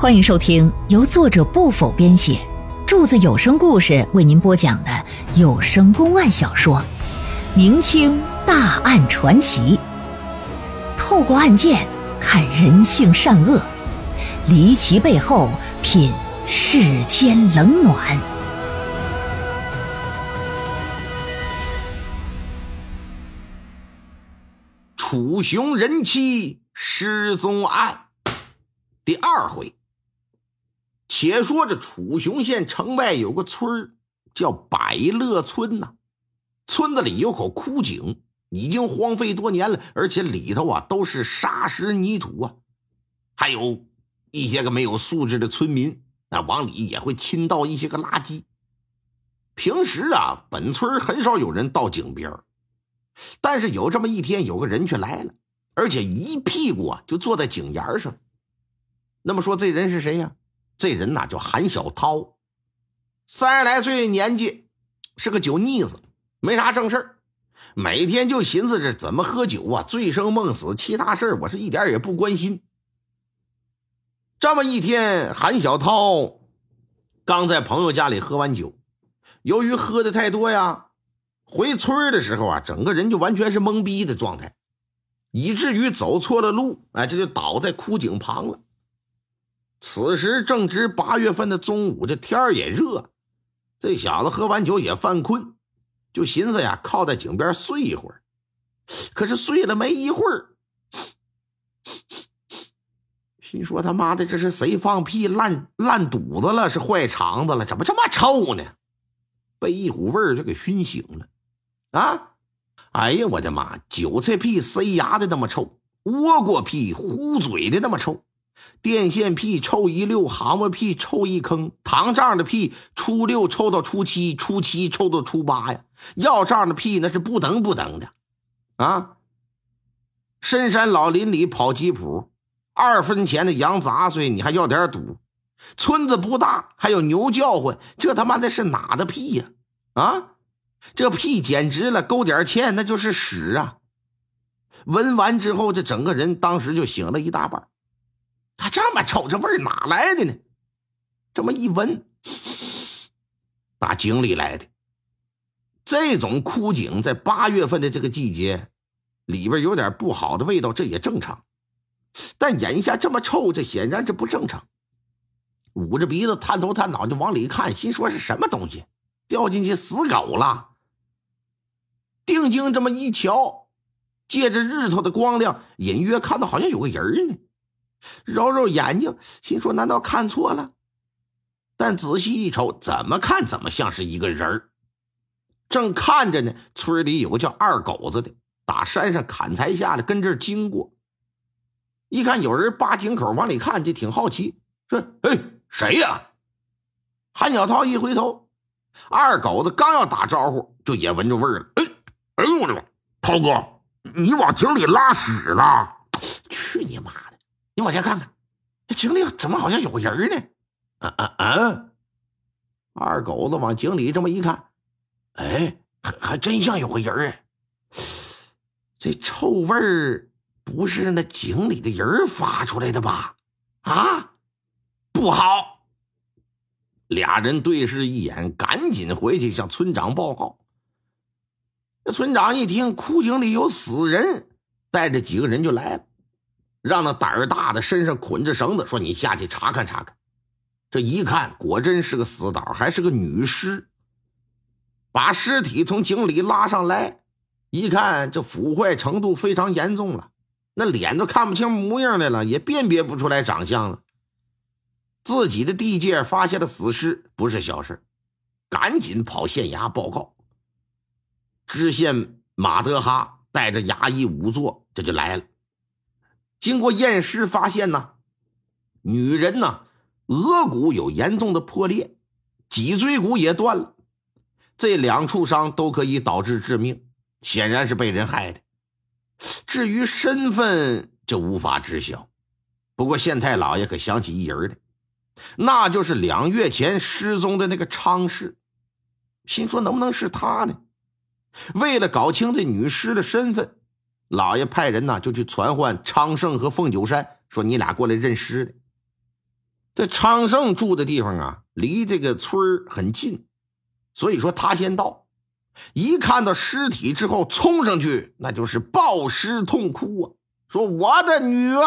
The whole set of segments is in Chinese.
欢迎收听由作者不否编写，柱子有声故事为您播讲的有声公案小说《明清大案传奇》，透过案件看人性善恶，离奇背后品世间冷暖。楚雄人妻失踪案第二回。且说这楚雄县城外有个村叫百乐村呐，村子里有口枯井，已经荒废多年了，而且里头啊都是沙石泥土啊，还有一些个没有素质的村民，那往里也会倾倒一些个垃圾。平时啊，本村很少有人到井边但是有这么一天，有个人却来了，而且一屁股啊就坐在井沿上。那么说这人是谁呀？这人呐叫韩小涛，三十来岁年纪，是个酒腻子，没啥正事每天就寻思着怎么喝酒啊，醉生梦死，其他事儿我是一点也不关心。这么一天，韩小涛刚在朋友家里喝完酒，由于喝的太多呀，回村的时候啊，整个人就完全是懵逼的状态，以至于走错了路，哎，这就倒在枯井旁了。此时正值八月份的中午，这天儿也热，这小子喝完酒也犯困，就寻思呀，靠在井边睡一会儿。可是睡了没一会儿，心说他妈的这是谁放屁烂烂肚子了？是坏肠子了？怎么这么臭呢？被一股味儿就给熏醒了。啊！哎呀，我的妈！韭菜屁塞牙的那么臭，倭瓜屁糊嘴的那么臭。电线屁臭一溜，蛤蟆屁臭一坑，糖胀的屁初六臭到初七，初七臭到初八呀！要胀的屁那是不等不等的，啊！深山老林里跑吉普，二分钱的羊杂碎你还要点赌？村子不大，还有牛叫唤，这他妈的是哪的屁呀？啊！这屁简直了，勾点芡那就是屎啊！闻完之后，这整个人当时就醒了一大半。他这么臭，这味儿哪来的呢？这么一闻，打井里来的。这种枯井在八月份的这个季节，里边有点不好的味道，这也正常。但眼下这么臭，这显然这不正常。捂着鼻子，探头探脑就往里看，心说是什么东西掉进去死狗了。定睛这么一瞧，借着日头的光亮，隐约看到好像有个人呢。揉揉眼睛，心说：“难道看错了？”但仔细一瞅，怎么看怎么像是一个人儿。正看着呢，村里有个叫二狗子的，打山上砍柴下来，跟这儿经过。一看有人扒井口往里看，就挺好奇，说：“哎，谁呀？”韩小涛一回头，二狗子刚要打招呼，就也闻着味儿了。哎，哎呦我的妈！涛哥，你往井里拉屎了？去你妈！你往前看看，这井里怎么好像有人呢？啊啊啊！二狗子往井里这么一看，哎，还还真像有个人哎。这臭味儿不是那井里的人发出来的吧？啊，不好！俩人对视一眼，赶紧回去向村长报告。这村长一听枯井里有死人，带着几个人就来了。让那胆儿大的身上捆着绳子，说：“你下去查看查看。”这一看，果真是个死倒，还是个女尸。把尸体从井里拉上来，一看，这腐坏程度非常严重了，那脸都看不清模样来了，也辨别不出来长相了。自己的地界发现了死尸，不是小事，赶紧跑县衙报告。知县马德哈带着衙役仵作，这就来了。经过验尸，发现呢，女人呢，额骨有严重的破裂，脊椎骨也断了，这两处伤都可以导致致命，显然是被人害的。至于身份，就无法知晓。不过县太老爷可想起一人来，那就是两月前失踪的那个昌氏，心说能不能是他呢？为了搞清这女尸的身份。老爷派人呢，就去传唤昌盛和凤九山，说：“你俩过来认尸。”这昌盛住的地方啊，离这个村很近，所以说他先到。一看到尸体之后，冲上去那就是抱尸痛哭啊，说：“我的女儿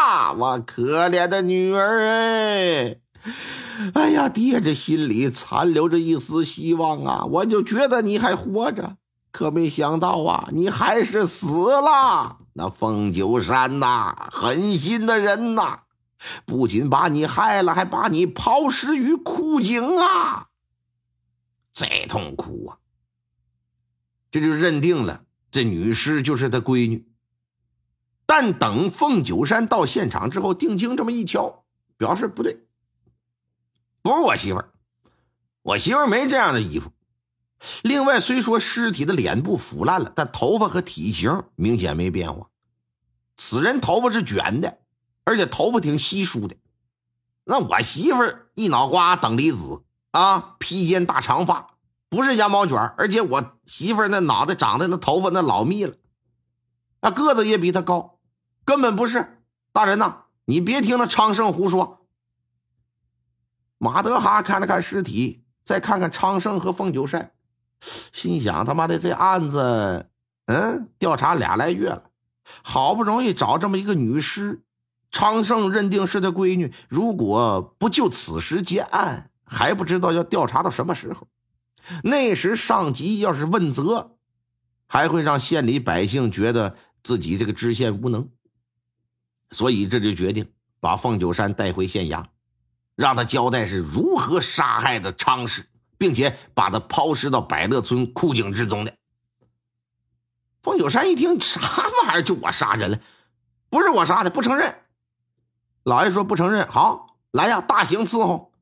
啊，我可怜的女儿哎！哎呀，爹这心里残留着一丝希望啊，我就觉得你还活着，可没想到啊，你还是死了。那凤九山呐，狠心的人呐！”不仅把你害了，还把你抛尸于枯井啊！再痛苦啊！这就认定了这女尸就是他闺女。但等凤九山到现场之后，定睛这么一瞧，表示不对，不是我媳妇儿，我媳妇儿没这样的衣服。另外，虽说尸体的脸部腐烂了，但头发和体型明显没变化。此人头发是卷的。而且头发挺稀疏的，那我媳妇儿一脑瓜等离子啊，披肩大长发，不是羊毛卷而且我媳妇儿那脑袋长的那头发那老密了，那个子也比他高，根本不是。大人呐，你别听那昌盛胡说。马德哈看了看尸体，再看看昌盛和凤九山，心想：他妈的，这案子，嗯，调查俩来月了，好不容易找这么一个女尸。昌盛认定是他闺女，如果不就此时结案，还不知道要调查到什么时候。那时上级要是问责，还会让县里百姓觉得自己这个知县无能。所以这就决定把凤九山带回县衙，让他交代是如何杀害的昌氏，并且把他抛尸到百乐村枯井之中的。凤九山一听，啥玩意儿？就我杀人了？不是我杀的，不承认。老爷说不承认，好来呀，大刑伺候。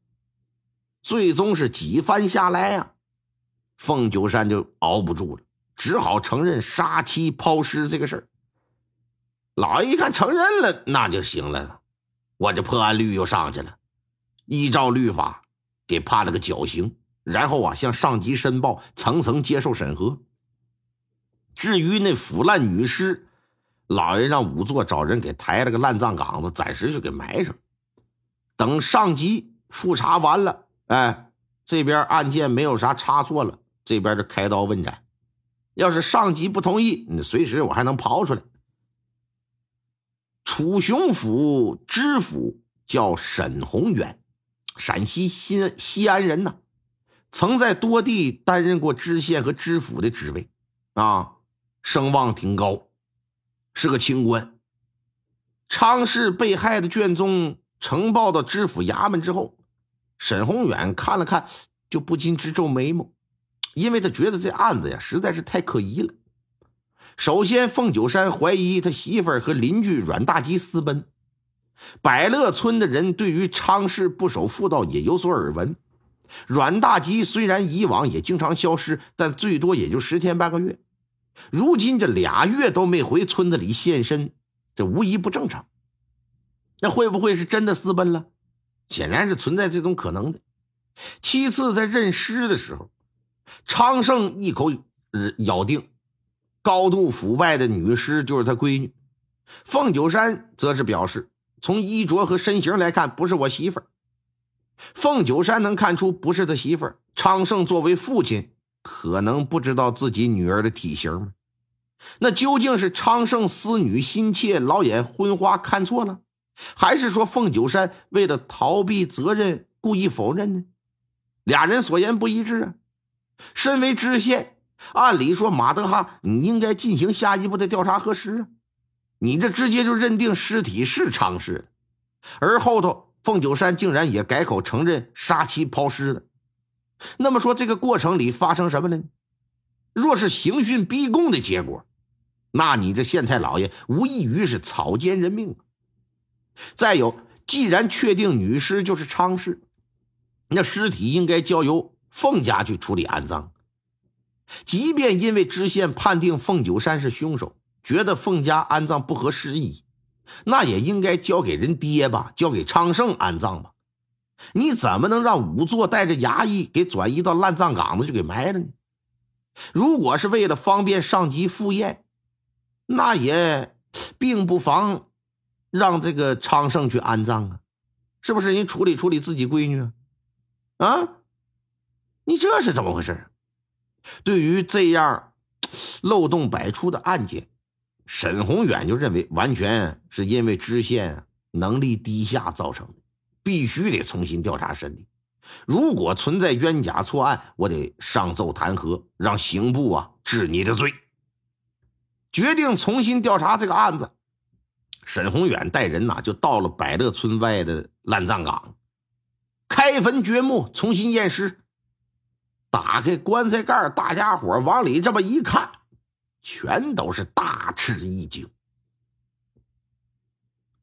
最终是几番下来呀，凤九山就熬不住了，只好承认杀妻抛尸这个事儿。老爷一看承认了，那就行了，我这破案率又上去了，依照律法给判了个绞刑，然后啊向上级申报，层层接受审核。至于那腐烂女尸。老爷让仵作找人给抬了个烂葬岗子，暂时就给埋上。等上级复查完了，哎，这边案件没有啥差错了，这边就开刀问斩。要是上级不同意，你随时我还能刨出来。楚雄府知府叫沈宏远，陕西西西安人呐，曾在多地担任过知县和知府的职位，啊，声望挺高。是个清官。昌氏被害的卷宗呈报到知府衙门之后，沈宏远看了看，就不禁直皱眉毛，因为他觉得这案子呀实在是太可疑了。首先，凤九山怀疑他媳妇儿和邻居阮大吉私奔；百乐村的人对于昌氏不守妇道也有所耳闻。阮大吉虽然以往也经常消失，但最多也就十天半个月。如今这俩月都没回村子里现身，这无疑不正常。那会不会是真的私奔了？显然是存在这种可能的。其次，在认尸的时候，昌盛一口咬定高度腐败的女尸就是他闺女。凤九山则是表示，从衣着和身形来看，不是我媳妇儿。凤九山能看出不是他媳妇儿。昌盛作为父亲。可能不知道自己女儿的体型吗？那究竟是昌盛思女心切，老眼昏花看错了，还是说凤九山为了逃避责任故意否认呢？俩人所言不一致啊！身为知县，按理说马德哈你应该进行下一步的调查核实啊！你这直接就认定尸体是昌氏，而后头凤九山竟然也改口承认杀妻抛尸了。那么说，这个过程里发生什么了呢？若是刑讯逼供的结果，那你这县太老爷无异于是草菅人命。再有，既然确定女尸就是昌氏，那尸体应该交由凤家去处理安葬。即便因为知县判定凤九山是凶手，觉得凤家安葬不合时宜，那也应该交给人爹吧，交给昌盛安葬吧。你怎么能让仵作带着衙役给转移到烂葬岗子就给埋了呢？如果是为了方便上级赴宴，那也并不妨让这个昌盛去安葬啊。是不是？人处理处理自己闺女啊？啊，你这是怎么回事？对于这样 漏洞百出的案件，沈宏远就认为完全是因为知县能力低下造成的，必须得重新调查审理。如果存在冤假错案，我得上奏弹劾，让刑部啊治你的罪。决定重新调查这个案子，沈宏远带人呐就到了百乐村外的烂葬岗，开坟掘墓，重新验尸。打开棺材盖，大家伙往里这么一看，全都是大吃一惊。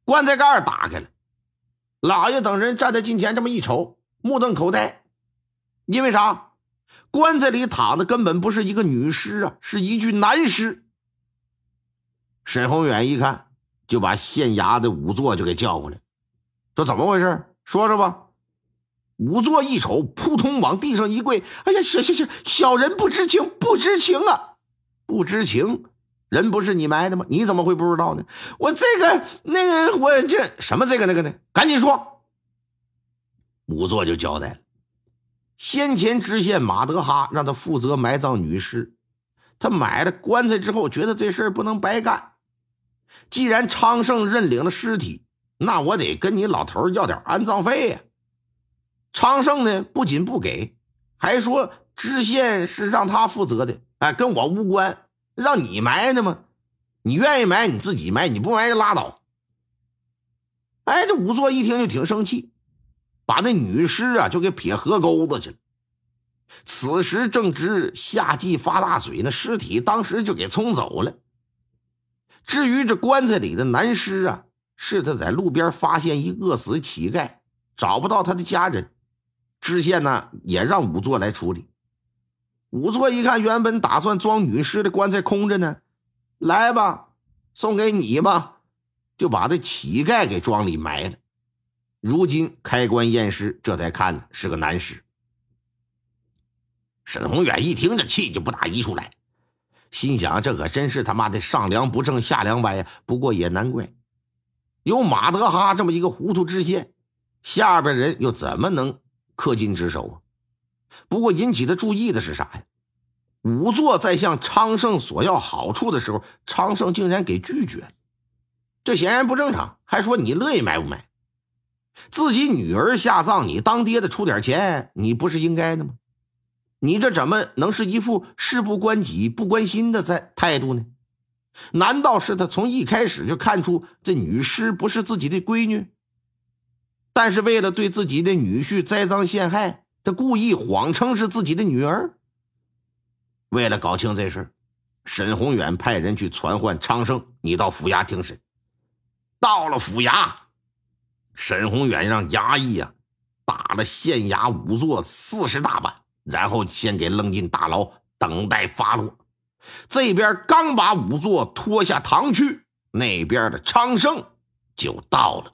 棺材盖打开了，老爷等人站在近前，这么一瞅。目瞪口呆，因为啥？棺材里躺的根本不是一个女尸啊，是一具男尸。沈宏远一看，就把县衙的仵作就给叫过来，说：“怎么回事？说说吧。”仵作一瞅，扑通往地上一跪：“哎呀，小小小小人不知情，不知情啊，不知情！人不是你埋的吗？你怎么会不知道呢？我这个那个，我这什么这个那个的，赶紧说。”仵作就交代了，先前知县马德哈让他负责埋葬女尸，他买了棺材之后，觉得这事儿不能白干。既然昌盛认领了尸体，那我得跟你老头要点安葬费呀。昌盛呢，不仅不给，还说知县是让他负责的，哎，跟我无关，让你埋的吗？你愿意埋你自己埋，你不埋就拉倒。哎，这仵作一听就挺生气。把那女尸啊就给撇河沟子去了。此时正值夏季发大水，那尸体当时就给冲走了。至于这棺材里的男尸啊，是他在路边发现一饿死乞丐，找不到他的家人，知县呢也让仵作来处理。仵作一看，原本打算装女尸的棺材空着呢，来吧，送给你吧，就把这乞丐给装里埋了。如今开棺验尸，这才看是个男尸。沈宏远一听，这气就不打一处来，心想：这可真是他妈的上梁不正下梁歪呀！不过也难怪，有马德哈这么一个糊涂知县，下边人又怎么能恪尽职守啊？不过引起他注意的是啥呀？仵作在向昌盛索要好处的时候，昌盛竟然给拒绝了，这显然不正常，还说你乐意买不买？自己女儿下葬，你当爹的出点钱，你不是应该的吗？你这怎么能是一副事不关己、不关心的在态度呢？难道是他从一开始就看出这女尸不是自己的闺女？但是为了对自己的女婿栽赃陷害，他故意谎称是自己的女儿。为了搞清这事，沈宏远派人去传唤昌盛，你到府衙听审。到了府衙。沈宏远让衙役啊打了县衙仵作四十大板，然后先给扔进大牢，等待发落。这边刚把仵作拖下堂去，那边的昌盛就到了。